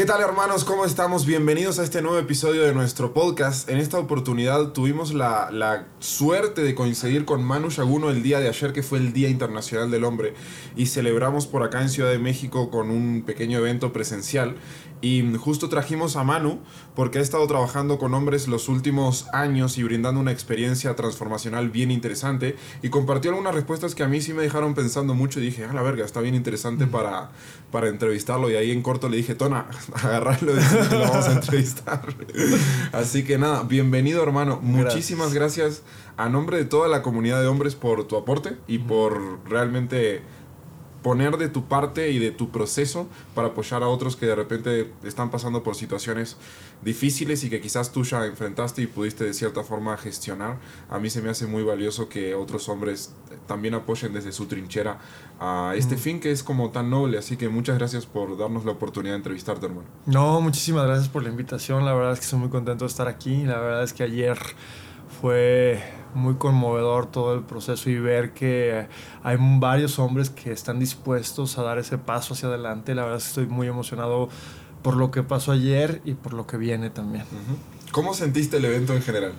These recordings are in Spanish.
¿Qué tal hermanos? ¿Cómo estamos? Bienvenidos a este nuevo episodio de nuestro podcast. En esta oportunidad tuvimos la, la, suerte de coincidir con Manu Shaguno el día de ayer, que fue el Día Internacional del Hombre, y celebramos por acá en Ciudad de México con un pequeño evento presencial. Y justo trajimos a Manu porque ha estado trabajando con hombres los últimos años y brindando una experiencia transformacional bien interesante. Y compartió algunas respuestas que a mí sí me dejaron pensando mucho y dije, a la verga, está bien interesante para, para entrevistarlo. Y ahí en corto le dije, Tona, agarrarlo y lo vamos a entrevistar. Así que nada, bienvenido hermano. Muchísimas gracias a nombre de toda la comunidad de hombres por tu aporte y por realmente poner de tu parte y de tu proceso para apoyar a otros que de repente están pasando por situaciones difíciles y que quizás tú ya enfrentaste y pudiste de cierta forma gestionar. A mí se me hace muy valioso que otros hombres también apoyen desde su trinchera a este fin que es como tan noble. Así que muchas gracias por darnos la oportunidad de entrevistarte, hermano. No, muchísimas gracias por la invitación. La verdad es que estoy muy contento de estar aquí. La verdad es que ayer fue muy conmovedor todo el proceso y ver que hay varios hombres que están dispuestos a dar ese paso hacia adelante. La verdad es que estoy muy emocionado por lo que pasó ayer y por lo que viene también. ¿Cómo sentiste el evento en general?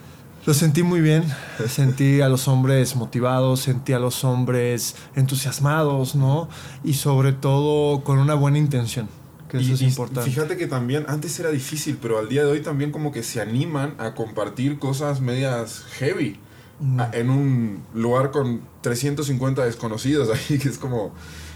Lo sentí muy bien, sentí a los hombres motivados, sentí a los hombres entusiasmados, ¿no? Y sobre todo con una buena intención que eso es importante. Fíjate que también antes era difícil, pero al día de hoy también como que se animan a compartir cosas medias heavy mm. en un lugar con 350 desconocidos ahí, que es como...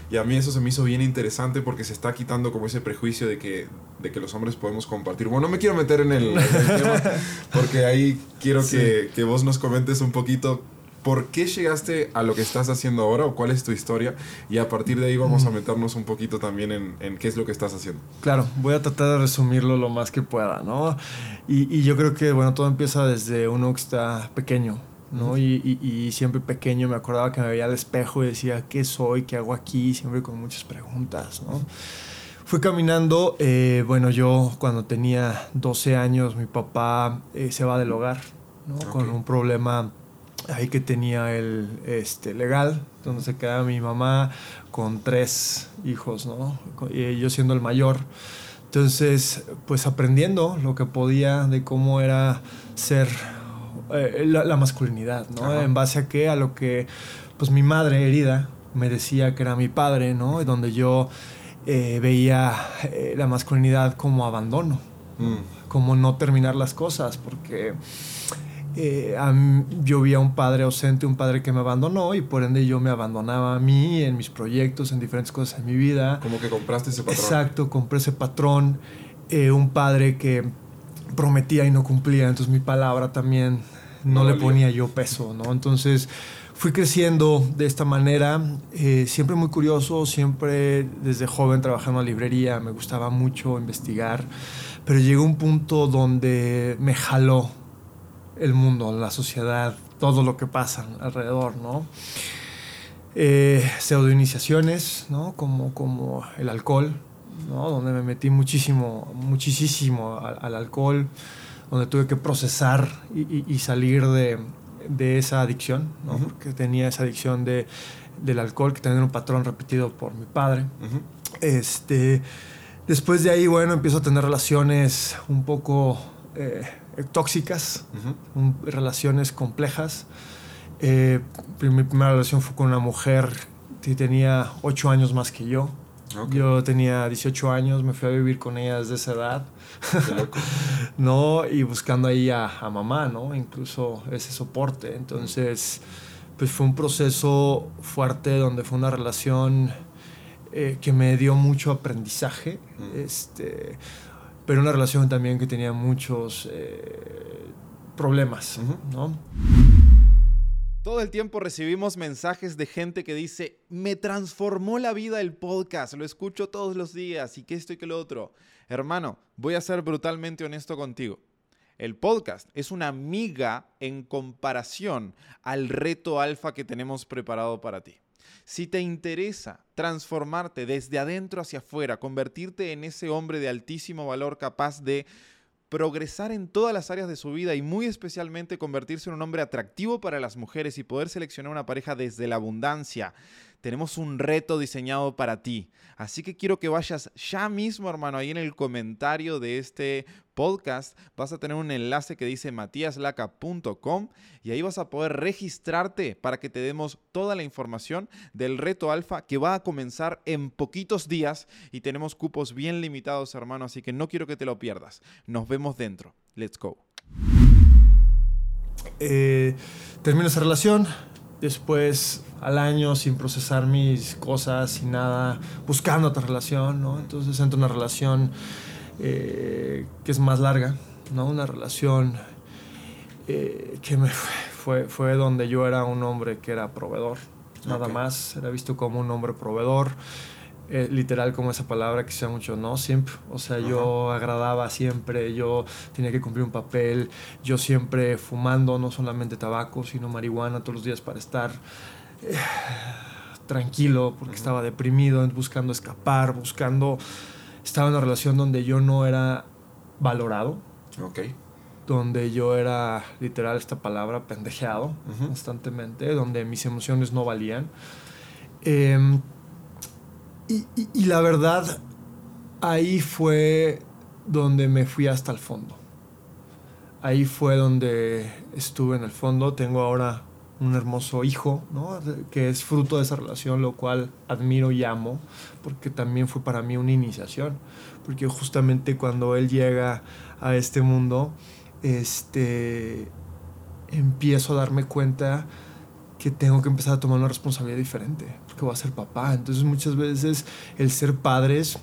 Y a mí eso se me hizo bien interesante porque se está quitando como ese prejuicio de que, de que los hombres podemos compartir. Bueno, no me quiero meter en el, tema porque ahí quiero que, que vos nos comentes un poquito ¿Por qué llegaste a lo que estás haciendo ahora o cuál es tu historia? Y a partir de ahí vamos a meternos un poquito también en, qué es lo que estás haciendo. Claro, voy a tratar de resumirlo lo más que pueda, ¿no? Y, yo creo que, bueno, todo empieza desde uno que está pequeño, ¿no? Y, siempre pequeño me acordaba que me veía al espejo y decía, ¿qué soy? ¿Qué hago aquí? Siempre con muchas preguntas, ¿no? Fui caminando, eh, bueno, yo cuando tenía 12 años, mi papá eh, se va del hogar, ¿no? Con un problema ahí que tenía el este, legal, donde se quedaba mi mamá con tres hijos, ¿no? Y yo siendo el mayor. Entonces, pues aprendiendo lo que podía de cómo era ser eh, la, masculinidad, ¿no? En base a qué, a lo que, pues mi madre herida me decía que era mi padre, ¿no? Y donde yo eh, veía eh, la masculinidad como abandono, mm. como no terminar las cosas, porque eh, yo vi a un padre ausente, un padre que me abandonó y por ende yo me abandonaba a mí en mis proyectos, en diferentes cosas en mi vida. Como que compraste ese patrón. Exacto, compré ese patrón. Eh, un padre que prometía y no cumplía, entonces mi palabra también no, le ponía yo peso, ¿no? Entonces fui creciendo de esta manera, eh, siempre muy curioso, siempre desde joven trabajando en la librería, me gustaba mucho investigar, pero llegó un punto donde me jaló el mundo, la sociedad, todo lo que pasa alrededor, ¿no? Eh, pseudoiniciaciones, ¿no? Como, como el alcohol, ¿no? Donde me metí muchísimo, muchísimo al, alcohol, donde tuve que procesar y, salir de, esa adicción, ¿no? Porque tenía esa adicción de, del alcohol, que tenía un patrón repetido por mi padre. Este, después de ahí, bueno, empiezo a tener relaciones un poco... Eh, eh, tóxicas, relaciones complejas. Eh, mi primera relación fue con una mujer que tenía 8 años más que yo. Yo tenía 18 años, me fui a vivir con ella desde esa edad. ¿No? Y buscando ahí a, mamá, ¿no? Incluso ese soporte. Entonces, pues fue un proceso fuerte donde fue una relación eh, que me dio mucho aprendizaje. Este pero una relación también que tenía muchos eh, problemas, ¿no? Todo el tiempo recibimos mensajes de gente que dice, me transformó la vida el podcast, lo escucho todos los días y que esto y que lo otro. Hermano, voy a ser brutalmente honesto contigo. El podcast es una amiga en comparación al reto alfa que tenemos preparado para ti. Si te interesa transformarte desde adentro hacia afuera, convertirte en ese hombre de altísimo valor capaz de progresar en todas las áreas de su vida y muy especialmente convertirse en un hombre atractivo para las mujeres y poder seleccionar una pareja desde la abundancia, tenemos un reto diseñado para ti. Así que quiero que vayas ya mismo, hermano, ahí en el comentario de este podcast vas a tener un enlace que dice matiaslaca.com y ahí vas a poder registrarte para que te demos toda la información del reto alfa que va a comenzar en poquitos días y tenemos cupos bien limitados, hermano, así que no quiero que te lo pierdas. Nos vemos dentro. Let's go. Eh, termino esa relación, después al año sin procesar mis cosas, sin nada, buscando otra relación, ¿no? Entonces entro en una relación eh, que es más larga, ¿no? Una relación eh, que me fue, fue donde yo era un hombre que era proveedor, nada más, era visto como un hombre proveedor. Eh, literal como esa palabra que se mucho, ¿no? Siempre, o sea, yo agradaba siempre, yo tenía que cumplir un papel, yo siempre fumando no solamente tabaco, sino marihuana todos los días para estar tranquilo, porque estaba deprimido, buscando escapar, buscando estaba en una relación donde yo no era valorado. Ok. Donde yo era, literal, esta palabra, pendejeado constantemente, donde mis emociones no valían. Em, y, la verdad, ahí fue donde me fui hasta el fondo. Ahí fue donde estuve en el fondo. Tengo ahora un hermoso hijo, ¿no? que es fruto de esa relación, lo cual admiro y amo, porque también fue para mí una iniciación, porque justamente cuando él llega a este mundo, este, empiezo a darme cuenta que tengo que empezar a tomar una responsabilidad diferente, porque voy a ser papá. Entonces muchas veces el ser padres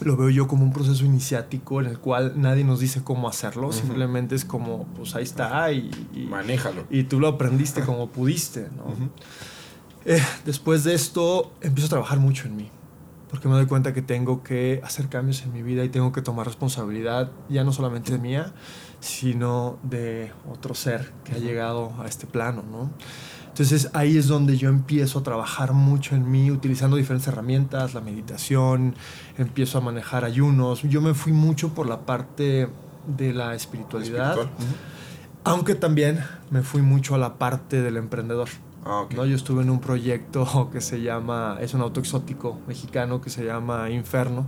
lo veo yo como un proceso iniciático en el cual nadie nos dice cómo hacerlo, simplemente es como, pues ahí está y, Manéjalo. Y tú lo aprendiste como pudiste, ¿no? Eh, después de esto empiezo a trabajar mucho en mí, porque me doy cuenta que tengo que hacer cambios en mi vida y tengo que tomar responsabilidad, ya no solamente de mía, sino de otro ser que ha llegado a este plano, ¿no? Entonces ahí es donde yo empiezo a trabajar mucho en mí, utilizando diferentes herramientas, la meditación, empiezo a manejar ayunos. Yo me fui mucho por la parte de la espiritualidad, aunque también me fui mucho a la parte del emprendedor. Ah, ¿no? Yo estuve en un proyecto que se llama, es un auto exótico mexicano que se llama Inferno,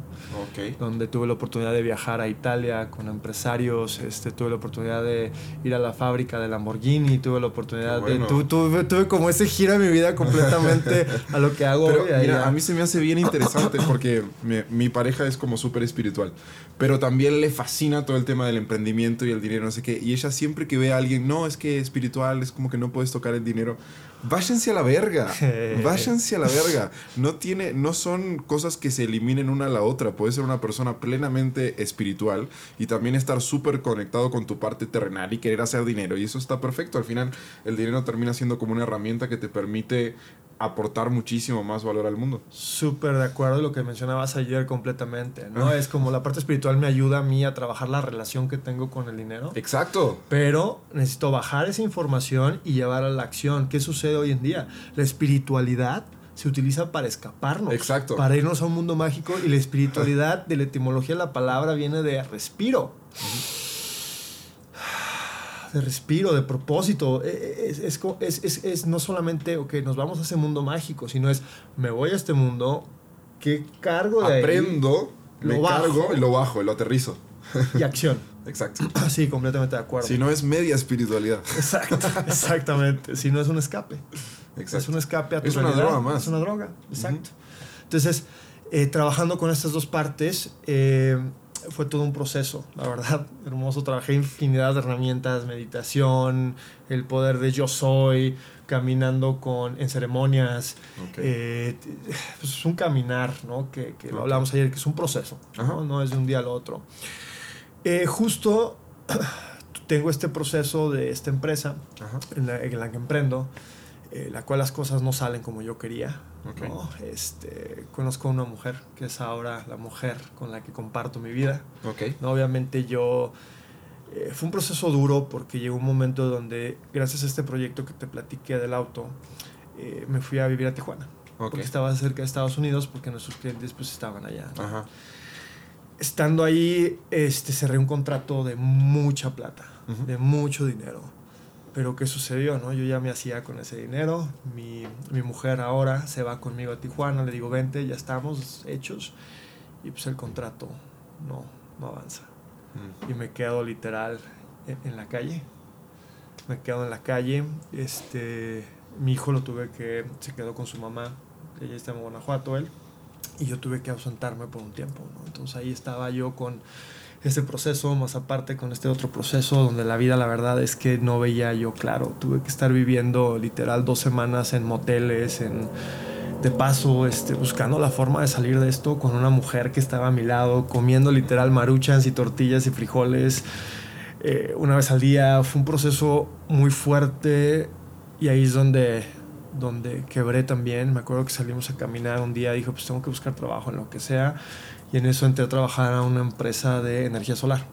donde tuve la oportunidad de viajar a Italia con empresarios, este, tuve la oportunidad de ir a la fábrica de Lamborghini, tuve la oportunidad de... tuve, tuve, como ese giro en mi vida completamente a lo que hago hoy. Mira, a mí se me hace bien interesante porque mi, mi pareja es como súper espiritual, pero también le fascina todo el tema del emprendimiento y el dinero, no sé qué, y ella siempre que ve a alguien, no, es que espiritual, es como que no puedes tocar el dinero váyanse a la verga. váyanse a la verga. No, tiene, no son cosas que se eliminen una a la otra. Puedes ser una persona plenamente espiritual y también estar súper conectado con tu parte terrenal y querer hacer dinero. Y eso está perfecto. Al final, el dinero termina siendo como una herramienta que te permite aportar muchísimo más valor al mundo. Súper de acuerdo lo que mencionabas ayer completamente, ¿no? es como la parte espiritual me ayuda a mí a trabajar la relación que tengo con el dinero. Exacto. Pero necesito bajar esa información y llevar a la acción. ¿Qué sucede hoy en día? La espiritualidad se utiliza para escaparnos. Exacto. Para irnos a un mundo mágico y la espiritualidad de la etimología de la palabra viene de respiro de respiro, de propósito. E, e, es, es, es, es, no solamente, ok, nos vamos a ese mundo mágico, sino es, me voy a este mundo, ¿qué cargo de Aprendo, lo cargo y lo bajo, y lo aterrizo. Y acción. Exacto. Sí, completamente de acuerdo. Si no es media espiritualidad. Exacto, exactamente. Si no es un escape. Exacto. Es un escape a tu Es una droga más. Es una droga, exacto. Entonces, eh, trabajando con estas dos partes, eh, fue todo un proceso, la verdad, hermoso. Trabajé infinidad de herramientas, meditación, el poder de yo soy, caminando con, en ceremonias. Eh, pues es un caminar, ¿no? Que, que lo hablamos ayer, que es un proceso, ¿no? ¿no? es de un día al otro. Eh, justo tengo este proceso de esta empresa en la, en la que emprendo eh, la cual las cosas no salen como yo quería. Este, conozco a una mujer que es ahora la mujer con la que comparto mi vida. ¿no? Obviamente yo... Eh, fue un proceso duro porque llegó un momento donde, gracias a este proyecto que te platiqué del auto, eh, me fui a vivir a Tijuana. Porque estaba cerca de Estados Unidos porque nuestros clientes pues estaban allá. Estando ahí, este, cerré un contrato de mucha plata, de mucho dinero pero ¿qué sucedió? No? Yo ya me hacía con ese dinero. Mi, mi, mujer ahora se va conmigo a Tijuana. Le digo, vente, ya estamos hechos. Y pues el contrato no, no avanza. Mm. Y me quedo literal en, en, la calle. Me quedo en la calle. Este, mi hijo lo tuve que... Se quedó con su mamá. Ella está en Guanajuato, él. Y yo tuve que ausentarme por un tiempo. ¿no? Entonces ahí estaba yo con ese proceso, más aparte con este otro proceso donde la vida la verdad es que no veía yo claro. Tuve que estar viviendo literal dos semanas en moteles, en, de paso, este, buscando la forma de salir de esto con una mujer que estaba a mi lado, comiendo literal maruchas y tortillas y frijoles eh, una vez al día. Fue un proceso muy fuerte y ahí es donde, donde quebré también. Me acuerdo que salimos a caminar un día, dijo, pues tengo que buscar trabajo en lo que sea y en eso entré a trabajar a una empresa de energía solar,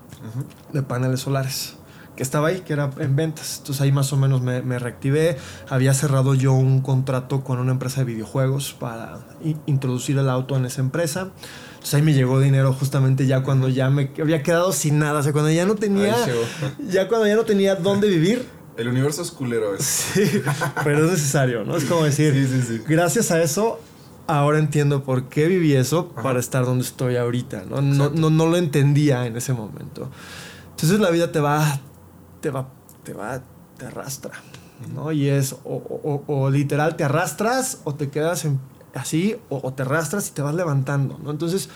de paneles solares, que estaba ahí, que era en ventas. Entonces ahí más o menos me, me, reactivé. Había cerrado yo un contrato con una empresa de videojuegos para introducir el auto en esa empresa. Entonces ahí me llegó dinero justamente ya cuando ya me había quedado sin nada. O sea, cuando ya no tenía... Ya cuando ya no tenía dónde vivir. El universo es culero. Sí, pero es necesario, ¿no? Es como decir, sí, sí, sí. gracias a eso ahora entiendo por qué viví eso para estar donde estoy ahorita. ¿no? No, no, no, lo entendía en ese momento. Entonces la vida te va, te va, te va, te arrastra. ¿no? Y es o, o, o, literal te arrastras o te quedas así o, te arrastras y te vas levantando. ¿no? Entonces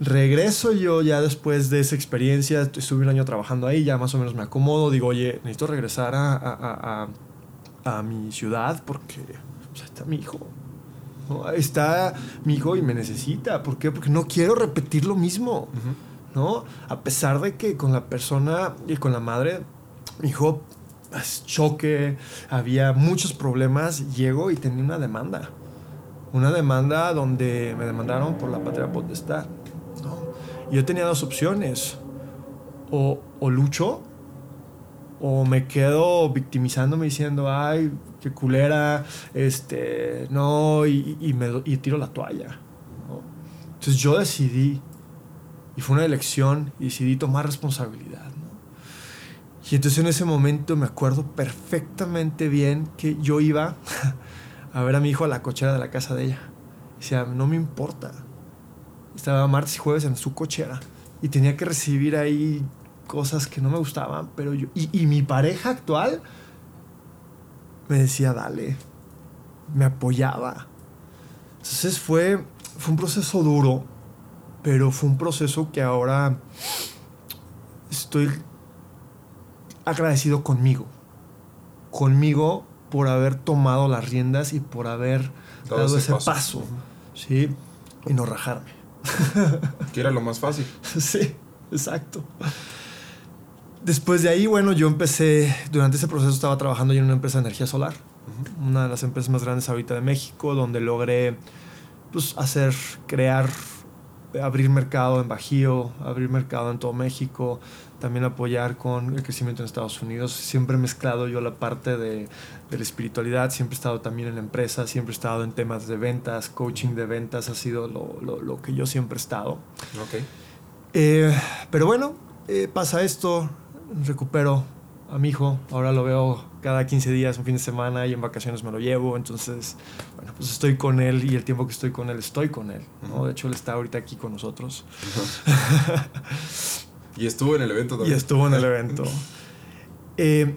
regreso yo ya después de esa experiencia, estuve un año trabajando ahí, ya más o menos me acomodo, digo, oye, necesito regresar a, a, a, a mi ciudad porque pues, está mi hijo. Está mi hijo y me necesita. ¿Por qué? Porque no quiero repetir lo mismo. ¿no? A pesar de que con la persona y con la madre, mi hijo, pues, choque, había muchos problemas, llego y tenía una demanda. Una demanda donde me demandaron por la patria potestad. ¿no? Y yo tenía dos opciones. O, o lucho o me quedo victimizándome diciendo, ay, qué culera, este, no, y, y me, y tiro la toalla. Entonces yo decidí, y fue una elección, y decidí tomar responsabilidad. Y entonces en ese momento me acuerdo perfectamente bien que yo iba a ver a mi hijo a la cochera de la casa de ella. Decía, no me importa. Estaba martes y jueves en su cochera y tenía que recibir ahí cosas que no me gustaban, pero yo... Y, y mi pareja actual me decía, dale, me apoyaba. Entonces fue, fue un proceso duro, pero fue un proceso que ahora estoy agradecido conmigo. Conmigo por haber tomado las riendas y por haber dado, ese, paso. paso ¿sí? Y no rajarme. que era lo más fácil. sí, exacto. Después de ahí, bueno, yo empecé, durante ese proceso estaba trabajando yo en una empresa de energía solar, una de las empresas más grandes ahorita de México, donde logré pues, hacer, crear, abrir mercado en Bajío, abrir mercado en todo México, también apoyar con el crecimiento en Estados Unidos. Siempre he mezclado yo la parte de, de la espiritualidad, siempre he estado también en la empresa, siempre he estado en temas de ventas, coaching de ventas, ha sido lo, lo, lo que yo siempre he estado. Okay. Eh, pero bueno, eh, pasa esto, recupero a mi hijo. Ahora lo veo cada 15 días, un fin de semana y en vacaciones me lo llevo. Entonces, bueno, pues estoy con él y el tiempo que estoy con él, estoy con él. ¿no? De hecho, él está ahorita aquí con nosotros. y estuvo en el evento también. Y estuvo en el evento. Eh,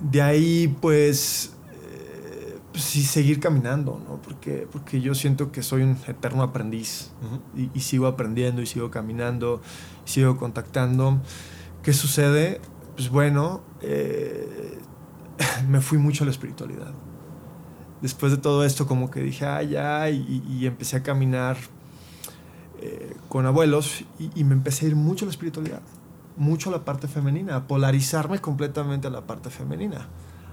de ahí, pues, eh, pues, sí, seguir caminando, ¿no? Porque, porque yo siento que soy un eterno aprendiz y, y sigo aprendiendo y sigo caminando, y sigo contactando. ¿Qué sucede? Pues bueno, eh, me fui mucho a la espiritualidad. Después de todo esto, como que dije, ah, ya, y, empecé a caminar eh, con abuelos y, me empecé a ir mucho a la espiritualidad, mucho a la parte femenina, a polarizarme completamente a la parte femenina.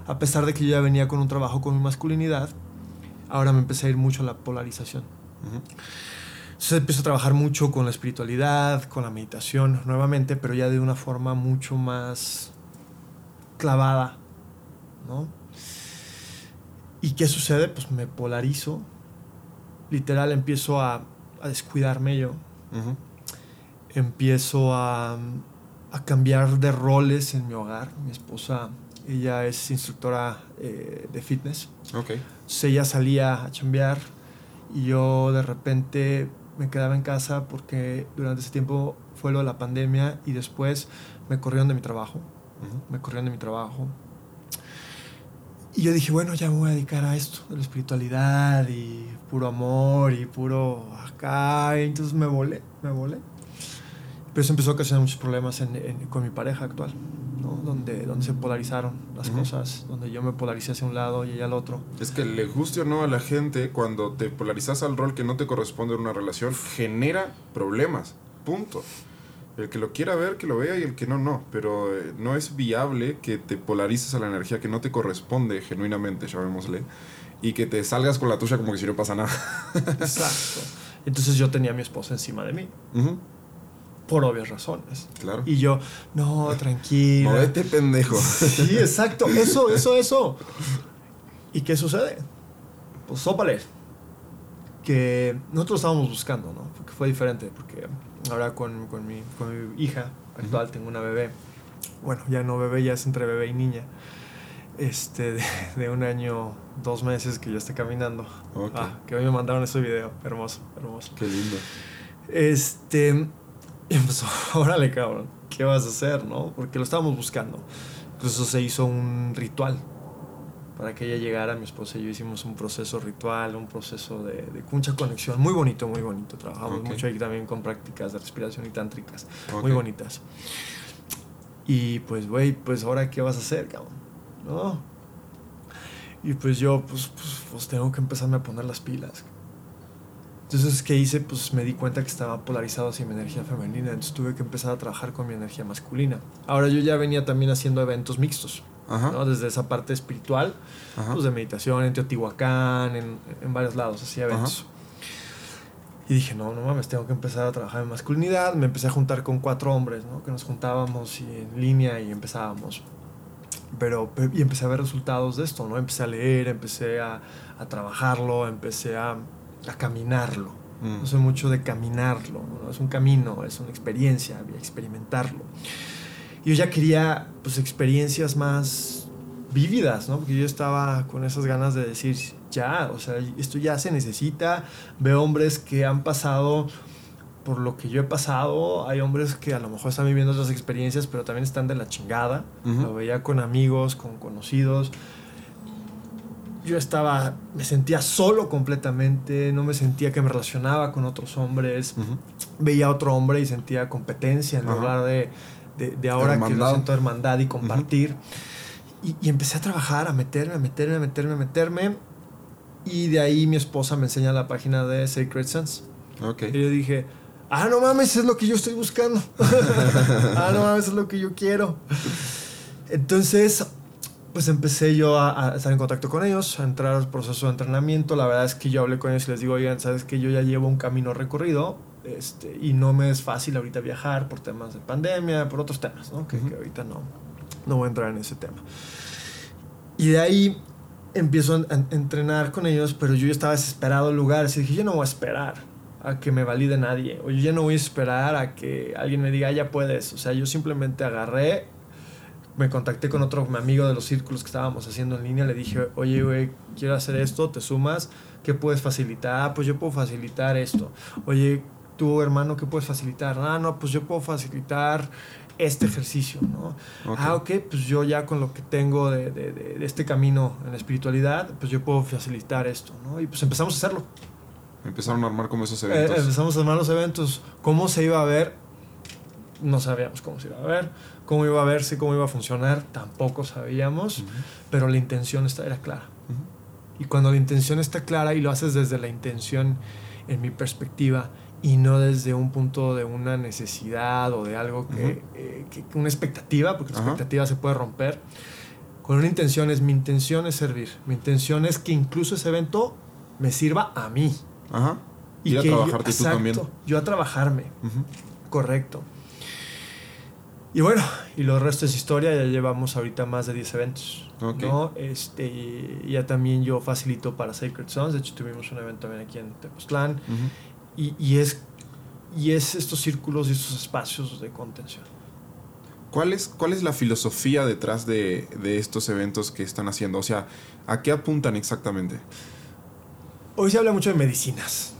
A pesar de que yo ya venía con un trabajo con mi masculinidad, ahora me empecé a ir mucho a la polarización. Uh. Entonces empiezo a trabajar mucho con la espiritualidad, con la meditación nuevamente, pero ya de una forma mucho más clavada, ¿no? ¿Y qué sucede? Pues me polarizo, literal empiezo a, a descuidarme yo, uh -huh. empiezo a, a, cambiar de roles en mi hogar, mi esposa Ella es instructora eh, de fitness. Ok. Entonces ella salía a chambear y yo de repente me quedaba en casa porque durante ese tiempo fue lo de la pandemia y después me corrieron de mi trabajo. Me corrieron de mi trabajo. Y yo dije, bueno, ya me voy a dedicar a esto, de la espiritualidad y puro amor y puro acá. Y entonces me volé, me volé. Pero eso empezó a ocasionar muchos problemas en, en, con mi pareja actual, ¿no? donde, donde se polarizaron las cosas, donde yo me polaricé hacia un lado y ella al otro. Es que le guste o no a la gente, cuando te polarizas al rol que no te corresponde en una relación, genera problemas. Punto. El que lo quiera ver, que lo vea y el que no, no. Pero eh, no es viable que te polarices a la energía que no te corresponde genuinamente, llamémosle. Y que te salgas con la tuya como que si no pasa nada. Exacto. Entonces yo tenía a mi esposa encima de mí, Ujú, por obvias razones. claro. Y yo, no, tranquila. Movete, pendejo. Sí, exacto. Eso, eso, eso. ¿Y qué sucede? Pues sópale. Que nosotros estábamos buscando, ¿no? Porque fue diferente. Porque ahora con, con, mi, con mi hija actual tengo una bebé. Bueno, ya no bebé, ya es entre bebé y niña. Este, de, de un año, dos meses que ya está caminando. Ok. Ah, que hoy me mandaron ese video. Hermoso, hermoso. Qué lindo. Este. Y empezó, órale, cabrón, ¿qué vas a hacer, no? Porque lo estábamos buscando. Incluso se hizo un ritual para que ella llegara. Mi esposa y yo hicimos un proceso ritual, un proceso de, de mucha conexión. Muy bonito, muy bonito. Trabajamos mucho ahí también con prácticas de respiración y tántricas. Muy bonitas. Y pues, güey, pues ahora, ¿qué vas a hacer, cabrón? ¿No? Y pues yo, pues, pues, pues tengo que empezarme a poner las pilas. Entonces, ¿qué hice? Pues me di cuenta que estaba polarizado hacia mi energía femenina, entonces tuve que empezar a trabajar con mi energía masculina. Ahora yo ya venía también haciendo eventos mixtos, Ajá. ¿no? Desde esa parte espiritual, Ajá. pues de meditación en Teotihuacán, en, en varios lados, hacía eventos. Y dije, no, no mames, tengo que empezar a trabajar en masculinidad. Me empecé a juntar con cuatro hombres, ¿no? Que nos juntábamos y en línea y empezábamos. Pero, pe- y empecé a ver resultados de esto, ¿no? Empecé a leer, empecé a, a trabajarlo, empecé a, a caminarlo. Mm. No sé mucho de caminarlo, ¿no? Es un camino, es una experiencia, experimentarlo. Y yo ya quería, pues, experiencias más vívidas, ¿no? Porque yo estaba con esas ganas de decir, ya, o sea, esto ya se necesita. Veo hombres que han pasado por lo que yo he pasado. Hay hombres que a lo mejor están viviendo otras experiencias, pero también están de la chingada. Lo veía con amigos, con conocidos. Yo estaba, me sentía solo completamente, no me sentía que me relacionaba con otros hombres. Ujú. Veía a otro hombre y sentía competencia en Ajá. lugar de, de, de ahora que lo Hermandad. siento hermandad y compartir. y, y empecé a trabajar, a meterme, a meterme, a meterme, a meterme. Y de ahí mi esposa me enseña la página de Sacred Sons. Ok. Y yo dije, ah, no mames, es lo que yo estoy buscando. ah, no mames, es lo que yo quiero. Entonces, pues empecé yo a, a estar en contacto con ellos, a entrar al proceso de entrenamiento. La verdad es que yo hablé con ellos y les digo, oigan, sabes que yo ya llevo un camino recorrido este, y no me es fácil ahorita viajar por temas de pandemia, por otros temas, ¿no? Que, Ujú. que ahorita no, no voy a entrar en ese tema. Y de ahí empiezo a, a entrenar con ellos, pero yo ya estaba desesperado en lugares y dije, yo no voy a esperar a que me valide nadie, o yo ya no voy a esperar a que alguien me diga, "Ah, ya puedes. O sea, yo simplemente agarré, me contacté con otro amigo de los círculos que estábamos haciendo en línea, le dije, oye, güey, quiero hacer esto, te sumas, ¿qué puedes facilitar? Ah, pues yo puedo facilitar esto. Oye, tú, hermano, ¿qué puedes facilitar? Ah, no, pues yo puedo facilitar este ejercicio, ¿no? Ah, ok, pues yo ya con lo que tengo de, de- de- de este camino en la espiritualidad, pues yo puedo facilitar esto, ¿no? Y pues empezamos a hacerlo. Empezaron a armar como esos Eh, eventos. empezamos a armar los eventos. ¿Cómo se iba a ver? No sabíamos cómo se iba a ver. ¿Cómo iba a verse? ¿Cómo iba a funcionar? Tampoco sabíamos. Pero la intención esta- era clara. Y cuando la intención está clara y lo haces desde la intención, en mi perspectiva, y no desde un punto de una necesidad o de algo que, eh, que- una expectativa, porque la expectativa se puede romper. Con una intención es, mi intención es servir. Mi intención es que incluso ese evento me sirva a mí. Ajá. Ir a que yo- trabajarte tú también. exacto, Yo a trabajarme, correcto. Y bueno, y lo resto es historia, ya llevamos ahorita más de 10 eventos. ¿no? Este, y ya también yo facilito para Sacred Sons, de hecho tuvimos un evento también aquí en Tepoztlán, Ujú. y, y es, y es estos círculos y estos espacios de contención. ¿Cuál es, ¿Cuál es la filosofía detrás de, de estos eventos que están haciendo? O sea, ¿a qué apuntan exactamente? Hoy se habla mucho de medicinas.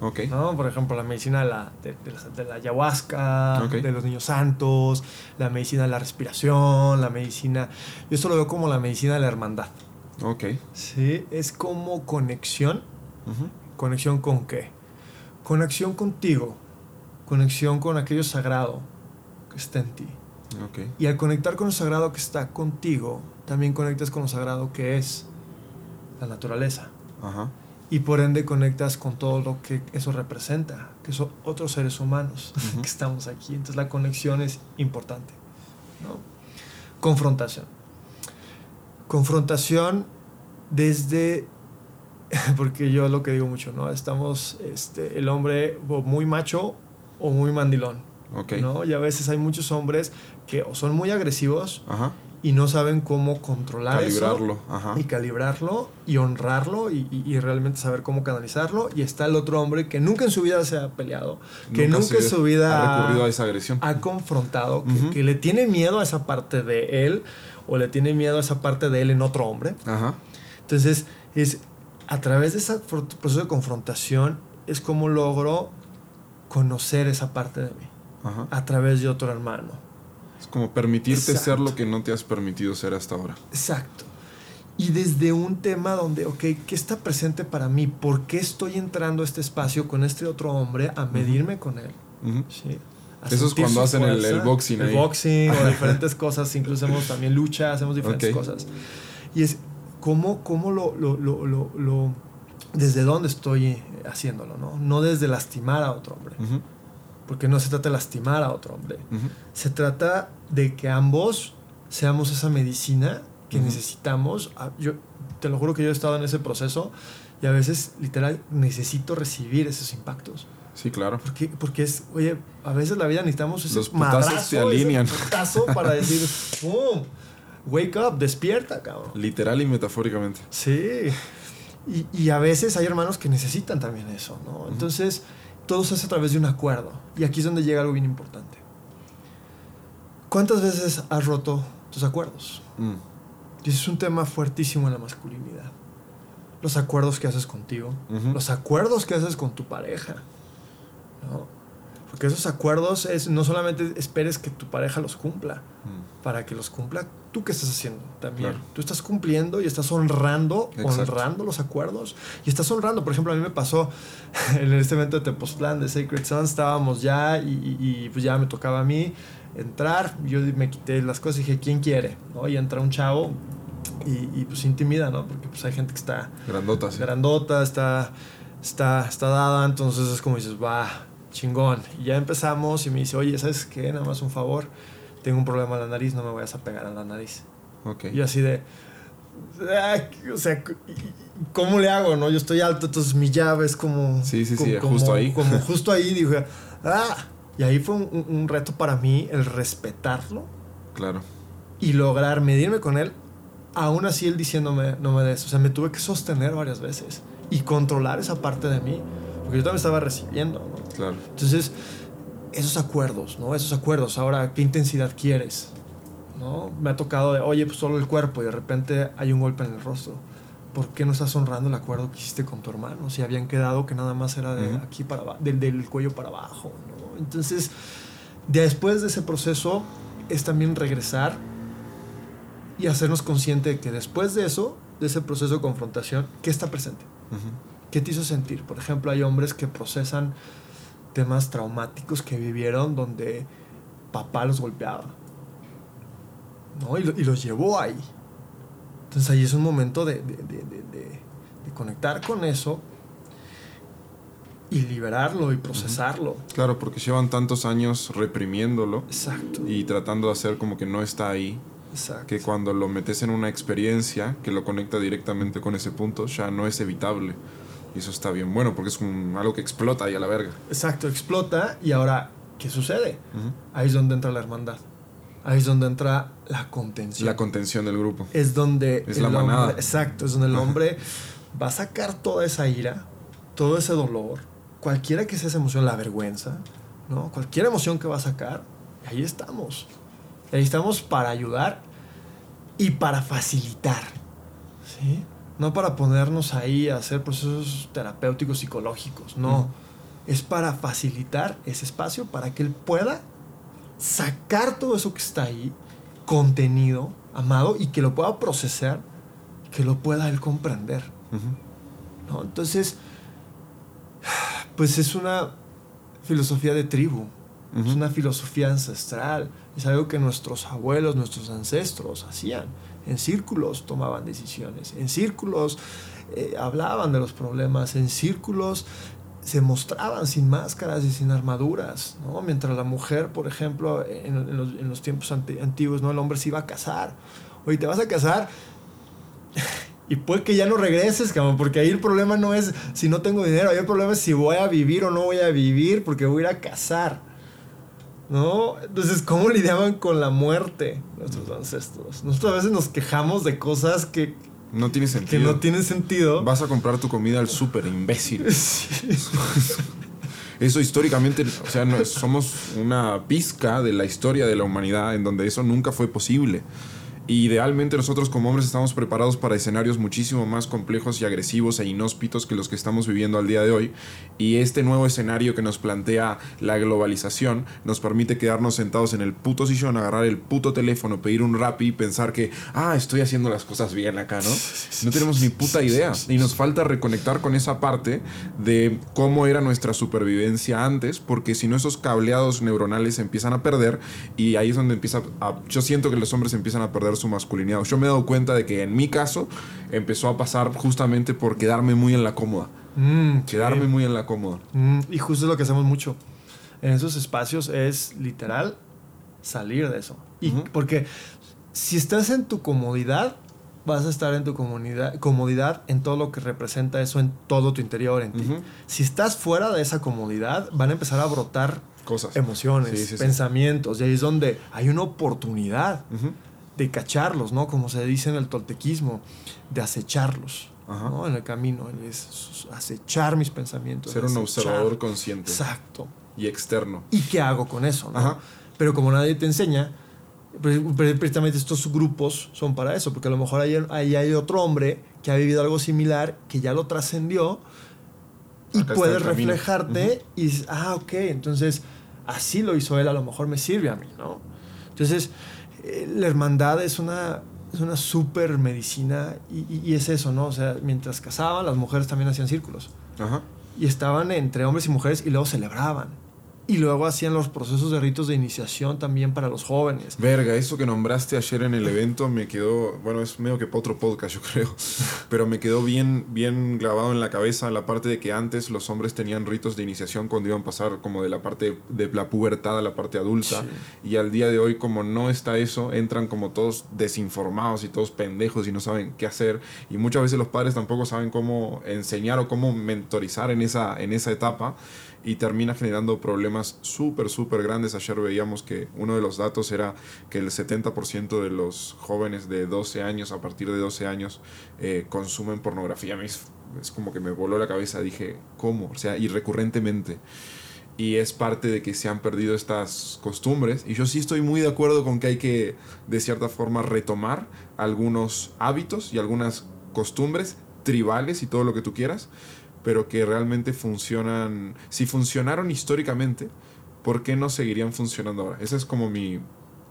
Ok. ¿no? Por ejemplo, la medicina de la, de, de la, de la ayahuasca, Ok. de los niños santos, la medicina de la respiración, la medicina... Yo esto lo veo como la medicina de la hermandad. Ok. Sí, es como conexión. Ujú. ¿Conexión con qué? Conexión contigo. Conexión con aquello sagrado que está en ti. Ok. Y al conectar con lo sagrado que está contigo, también conectas con lo sagrado que es la naturaleza. Ajá. Y por ende conectas con todo lo que eso representa, que son otros seres humanos que estamos aquí. Entonces la conexión es importante. ¿no? Confrontación. Confrontación desde, porque yo lo que digo mucho, ¿no? Estamos, este, el hombre muy macho o muy mandilón, ¿no? Y a veces hay muchos hombres que son muy agresivos Ajá. y no saben cómo controlar eso Calibrarlo. Ajá. y calibrarlo y honrarlo y, y- y realmente saber cómo canalizarlo. Y está el otro hombre que nunca en su vida se ha peleado, que nunca, en su vida ha recurrido a esa agresión. ha confrontado, que- le tiene miedo a esa parte de él o le tiene miedo a esa parte de él en otro hombre. Ajá. Entonces, es a través de ese proceso de confrontación es como logro conocer esa parte de mí Ajá. a través de otro hermano. Es como permitirte ser Exacto. lo que no te has permitido ser hasta ahora. Exacto. Y desde un tema donde, ok, ¿qué está presente para mí? ¿Por qué estoy entrando a este espacio con este otro hombre a medirme con él? Ujú. Sí. A Eso es cuando hacen el- fuerza, el boxing El ahí. boxing o diferentes cosas. Incluso hacemos también lucha, hacemos diferentes Ok. cosas. Y es cómo, cómo lo, lo, lo, lo, lo- desde dónde estoy haciéndolo, ¿no? No desde lastimar a otro hombre. Ujú. Porque no se trata de lastimar a otro hombre. Ujú. Se trata de que ambos seamos esa medicina que Ujú. necesitamos. Ah, Yo te lo juro que yo he estado en ese proceso y a veces literal necesito recibir esos impactos. Sí, claro. Porque, porque es, oye, a veces la vida necesitamos ese Los madrazo, te alinean. ese putazo para decir, ¡pum! Wake up, despierta, cabrón. Literal y metafóricamente. Sí. Y, y a veces hay hermanos que necesitan también eso, ¿no? Entonces, todo se hace a través de un acuerdo. Y aquí es donde llega algo bien importante. ¿Cuántas veces has roto tus acuerdos? Mm. Y ese es un tema fuertísimo en la masculinidad. Los acuerdos que haces contigo, Ujú. los acuerdos que haces con tu pareja, ¿no? Porque esos acuerdos es no solamente esperes que tu pareja los cumpla, Mm. para que los cumpla tú que estás haciendo también. Claro. Tú estás cumpliendo y estás honrando, Exacto. honrando los acuerdos y estás honrando. Por ejemplo, a mí me pasó en este evento de Tepoztlán de Sacred Sons, estábamos ya y, y- y, pues ya me tocaba a mí entrar. Yo me quité las cosas y dije, ¿quién quiere? ¿No? Y entra un chavo y, y, pues intimida, ¿no? Porque pues hay gente que está Grandota, sí. grandota, está, está, está dada, entonces es como dices, va, chingón. Y ya empezamos y me dice, oye, ¿sabes qué? Nada más un favor, tengo un problema en la nariz, no me vayas a pegar a la nariz. Ok. Y así de, "Ah, o sea, ¿cómo le hago? no Yo estoy alto, entonces mi llave es como... Sí, sí, sí, como- justo ahí. Como justo ahí, dije, ah. Y ahí fue un, un reto para mí el respetarlo Claro. y lograr medirme con él, aún así él diciéndome no me des. O sea, me tuve que sostener varias veces y controlar esa parte de mí, porque yo también estaba recibiendo, ¿no? Claro. Entonces, esos acuerdos, ¿no? Esos acuerdos, ahora, ¿qué intensidad quieres? ¿No? Me ha tocado de, oye, pues solo el cuerpo y de repente hay un golpe en el rostro. ¿Por qué no estás honrando el acuerdo que hiciste con tu hermano? Si habían quedado que nada más era de aquí para del, del cuello para abajo, ¿no? Entonces, después de ese proceso, es también regresar y hacernos consciente de que después de eso, de ese proceso de confrontación, ¿qué está presente? ¿Qué te hizo sentir? Por ejemplo, hay hombres que procesan temas traumáticos que vivieron donde papá los golpeaba. ¿no? Y, lo- y los llevó ahí. Entonces ahí es un momento de, de- de- de- conectar con eso y liberarlo y procesarlo. Claro, porque llevan tantos años reprimiéndolo Exacto. y tratando de hacer como que no está ahí, Exacto. que cuando lo metes en una experiencia que lo conecta directamente con ese punto, ya no es evitable. Y eso está bien bueno, porque es un- algo que explota ahí a la verga. Exacto, explota y ahora, ¿qué sucede? Ahí es donde entra la hermandad. Ahí es donde entra la contención. La contención del grupo. es donde Es el la hombre- manada. exacto, es donde el hombre va a sacar toda esa ira, todo ese dolor, cualquiera que sea esa emoción, la vergüenza, ¿no? Cualquier emoción que va a sacar, ahí estamos. Ahí estamos para ayudar y para facilitar. ¿Sí? No para ponernos ahí a hacer procesos terapéuticos psicológicos, no. Es para facilitar ese espacio para que él pueda sacar todo eso que está ahí, contenido, amado, y que lo pueda procesar, que lo pueda él comprender. ¿no? Entonces, pues es una filosofía de tribu, es una filosofía ancestral, es algo que nuestros abuelos, nuestros ancestros hacían. En círculos tomaban decisiones, en círculos eh, hablaban de los problemas, en círculos se mostraban sin máscaras y sin armaduras, ¿no? Mientras la mujer, por ejemplo, en, los, tiempos antiguos, ¿no? El hombre se iba a casar. Oye, te vas a casar y puede que ya no regreses, cabrón, porque ahí el problema no es si no tengo dinero, ahí el problema es si voy a vivir o no voy a vivir, porque voy a ir a casar. ¿No? Entonces, ¿cómo lidiaban con la muerte nuestros ancestros? Nosotros a veces nos quejamos de cosas que, no tiene sentido. Que no tiene sentido. Vas a comprar tu comida al súper, imbécil. Eso históricamente, o sea, no, somos una pizca de la historia de la humanidad en donde eso nunca fue posible idealmente nosotros como hombres estamos preparados para escenarios muchísimo más complejos y agresivos e inhóspitos que los que estamos viviendo al día de hoy. Y este nuevo escenario que nos plantea la globalización nos permite quedarnos sentados en el puto sillón, agarrar el puto teléfono, pedir un rap y pensar que, ah, estoy haciendo las cosas bien acá, ¿no? No tenemos ni puta idea. Y nos falta reconectar con esa parte de cómo era nuestra supervivencia antes, porque si no esos cableados neuronales empiezan a perder y ahí es donde empieza a... Yo siento que los hombres empiezan a perder su masculinidad. Yo me he dado cuenta de que en mi caso empezó a pasar justamente por quedarme muy en la cómoda. Mm, quedarme muy en la cómoda. Mm, y justo es lo que hacemos mucho. En esos espacios es literal salir de eso. Y porque si estás en tu comodidad, vas a estar en tu comunidad, comodidad en todo lo que representa eso en todo tu interior, en ti. Si estás fuera de esa comodidad, van a empezar a brotar cosas, emociones, pensamientos, y ahí es donde hay una oportunidad de cacharlos, ¿no? Como se dice en el toltequismo, de acecharlos, ¿no? En el camino, es acechar mis pensamientos. Ser un observador consciente. Exacto. Y externo. ¿Y qué hago con eso, no? Pero como nadie te enseña, precisamente estos grupos son para eso, porque a lo mejor ahí hay, otro hombre que ha vivido algo similar, que ya lo trascendió, y puedes reflejarte y dices, ah, ok, entonces así lo hizo él, a lo mejor me sirve a mí, ¿no? Entonces, la hermandad es una, es una super medicina y, es eso, ¿no? O sea, mientras casaban, las mujeres también hacían círculos. Y estaban entre hombres y mujeres y luego celebraban. Y luego hacían los procesos de ritos de iniciación también para los jóvenes. Verga, eso que nombraste ayer en el evento me quedó, bueno, es medio que para otro podcast yo creo, pero me quedó bien, bien grabado en la cabeza la parte de que antes los hombres tenían ritos de iniciación cuando iban a pasar como de la parte de la pubertad a la parte adulta. Y al día de hoy como no está eso, entran como todos desinformados y todos pendejos y no saben qué hacer. Y muchas veces los padres tampoco saben cómo enseñar o cómo mentorizar en esa, en esa etapa y termina generando problemas súper, súper grandes. Ayer veíamos que uno de los datos era que el 70% de los jóvenes de 12 años, a partir de 12 años, eh, consumen pornografía. Es, es como que me voló la cabeza, dije, ¿cómo? O sea, y recurrentemente y es parte de que se han perdido estas costumbres. Y yo sí estoy muy de acuerdo con que hay que, de cierta forma, retomar algunos hábitos y algunas costumbres tribales y todo lo que tú quieras, pero que realmente funcionan, si funcionaron históricamente, ¿por qué no seguirían funcionando ahora? Esa es como mi,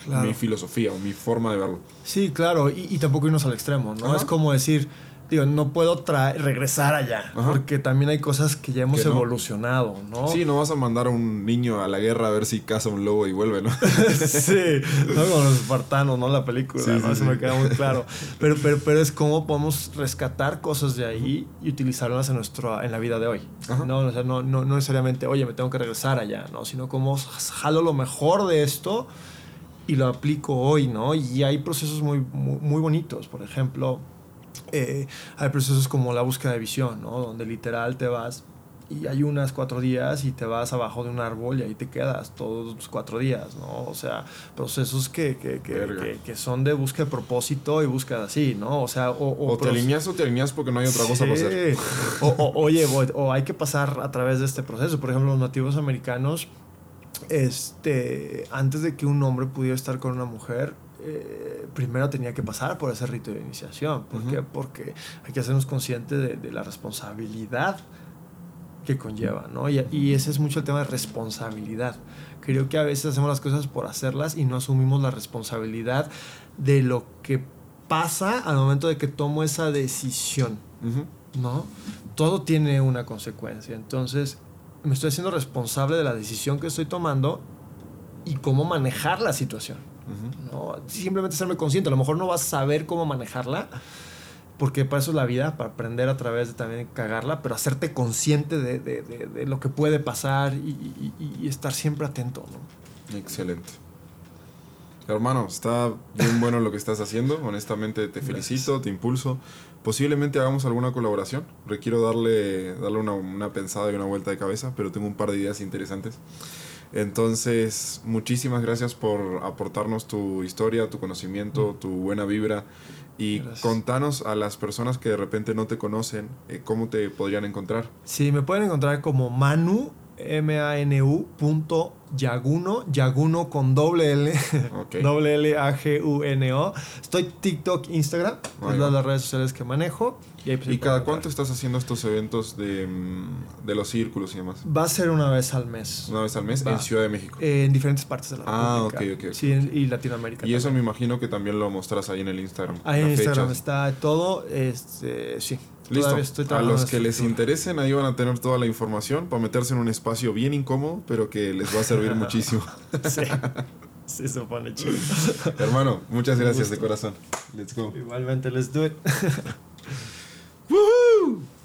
mi filosofía o mi forma de verlo. Sí, claro, y, y tampoco irnos al extremo, ¿no? Es como decir, digo, no puedo regresar allá, porque también hay cosas que ya hemos evolucionado, ¿no? Sí, no vas a mandar a un niño a la guerra a ver si caza un lobo y vuelve, ¿no? sí, no como los espartanos, ¿no? La película, ¿no? Eso me queda muy claro. Pero, pero, pero es cómo podemos rescatar cosas de ahí y utilizarlas en, nuestro, en la vida de hoy, ¿no? O sea, no, no, no necesariamente, oye, me tengo que regresar allá, ¿no? Sino cómo jalo lo mejor de esto y lo aplico hoy, ¿no? Y hay procesos muy, muy, muy bonitos, por ejemplo eh, hay procesos como la búsqueda de visión, ¿no? Donde literal te vas y hay unas cuatro días y te vas abajo de un árbol y ahí te quedas todos los cuatro días, ¿no? O sea, procesos que, que, que, que son de búsqueda de propósito y búsqueda así, ¿no? O sea, o, o, te alineas o te alineas porque no hay otra cosa para hacer. o, oye, o, hay que pasar a través de este proceso. Por ejemplo, los nativos americanos este, antes de que un hombre pudiera estar con una mujer, eh, primero tenía que pasar por ese rito de iniciación. ¿Por qué? Porque hay que hacernos conscientes de, de, la responsabilidad que conlleva, ¿no? Y, y, ese es mucho el tema de responsabilidad. Creo que a veces hacemos las cosas por hacerlas y no asumimos la responsabilidad de lo que pasa al momento de que tomo esa decisión, ¿no? Todo tiene una consecuencia. Entonces, me estoy haciendo responsable de la decisión que estoy tomando y cómo manejar la situación. ¿No? Simplemente serme consciente. A lo mejor no vas a saber cómo manejarla, porque para eso es la vida, para aprender a través de también cagarla, pero hacerte consciente de, de, de, lo que puede pasar y, y, y, estar siempre atento. ¿no? Excelente. Hermano, está bien bueno lo que estás haciendo. Honestamente, te felicito, Gracias. te impulso. Posiblemente hagamos alguna colaboración. Requiero darle, darle una, una pensada y una vuelta de cabeza, pero tengo un par de ideas interesantes. Entonces, muchísimas gracias por aportarnos tu historia, tu conocimiento, tu buena vibra y gracias. contanos a las personas que de repente no te conocen eh, cómo te podrían encontrar. Sí, me pueden encontrar como Manu, M-A-N-U, punto Yaguno, Yaguno con doble L, okay. doble L A G U N O. Estoy TikTok, Instagram, es las redes sociales que manejo. ¿Y, pues, ¿Y cada cuánto estás haciendo estos eventos de, de, los círculos y demás? Va a ser una vez al mes. Una vez al mes Va. en Ciudad de México. Eh, en diferentes partes de la ah, República. ok, ok. sí, okay. y Latinoamérica. Y eso me imagino que también lo mostras ahí en el Instagram. Ahí en Instagram fechas. está todo. Este, sí. Listo. a los que les interesen, ahí van a tener toda la información para meterse en un espacio bien incómodo, pero que les va a servir muchísimo. sí. Se pone chido. Hermano, muchas gracias de corazón. Let's go. Igualmente, let's do it.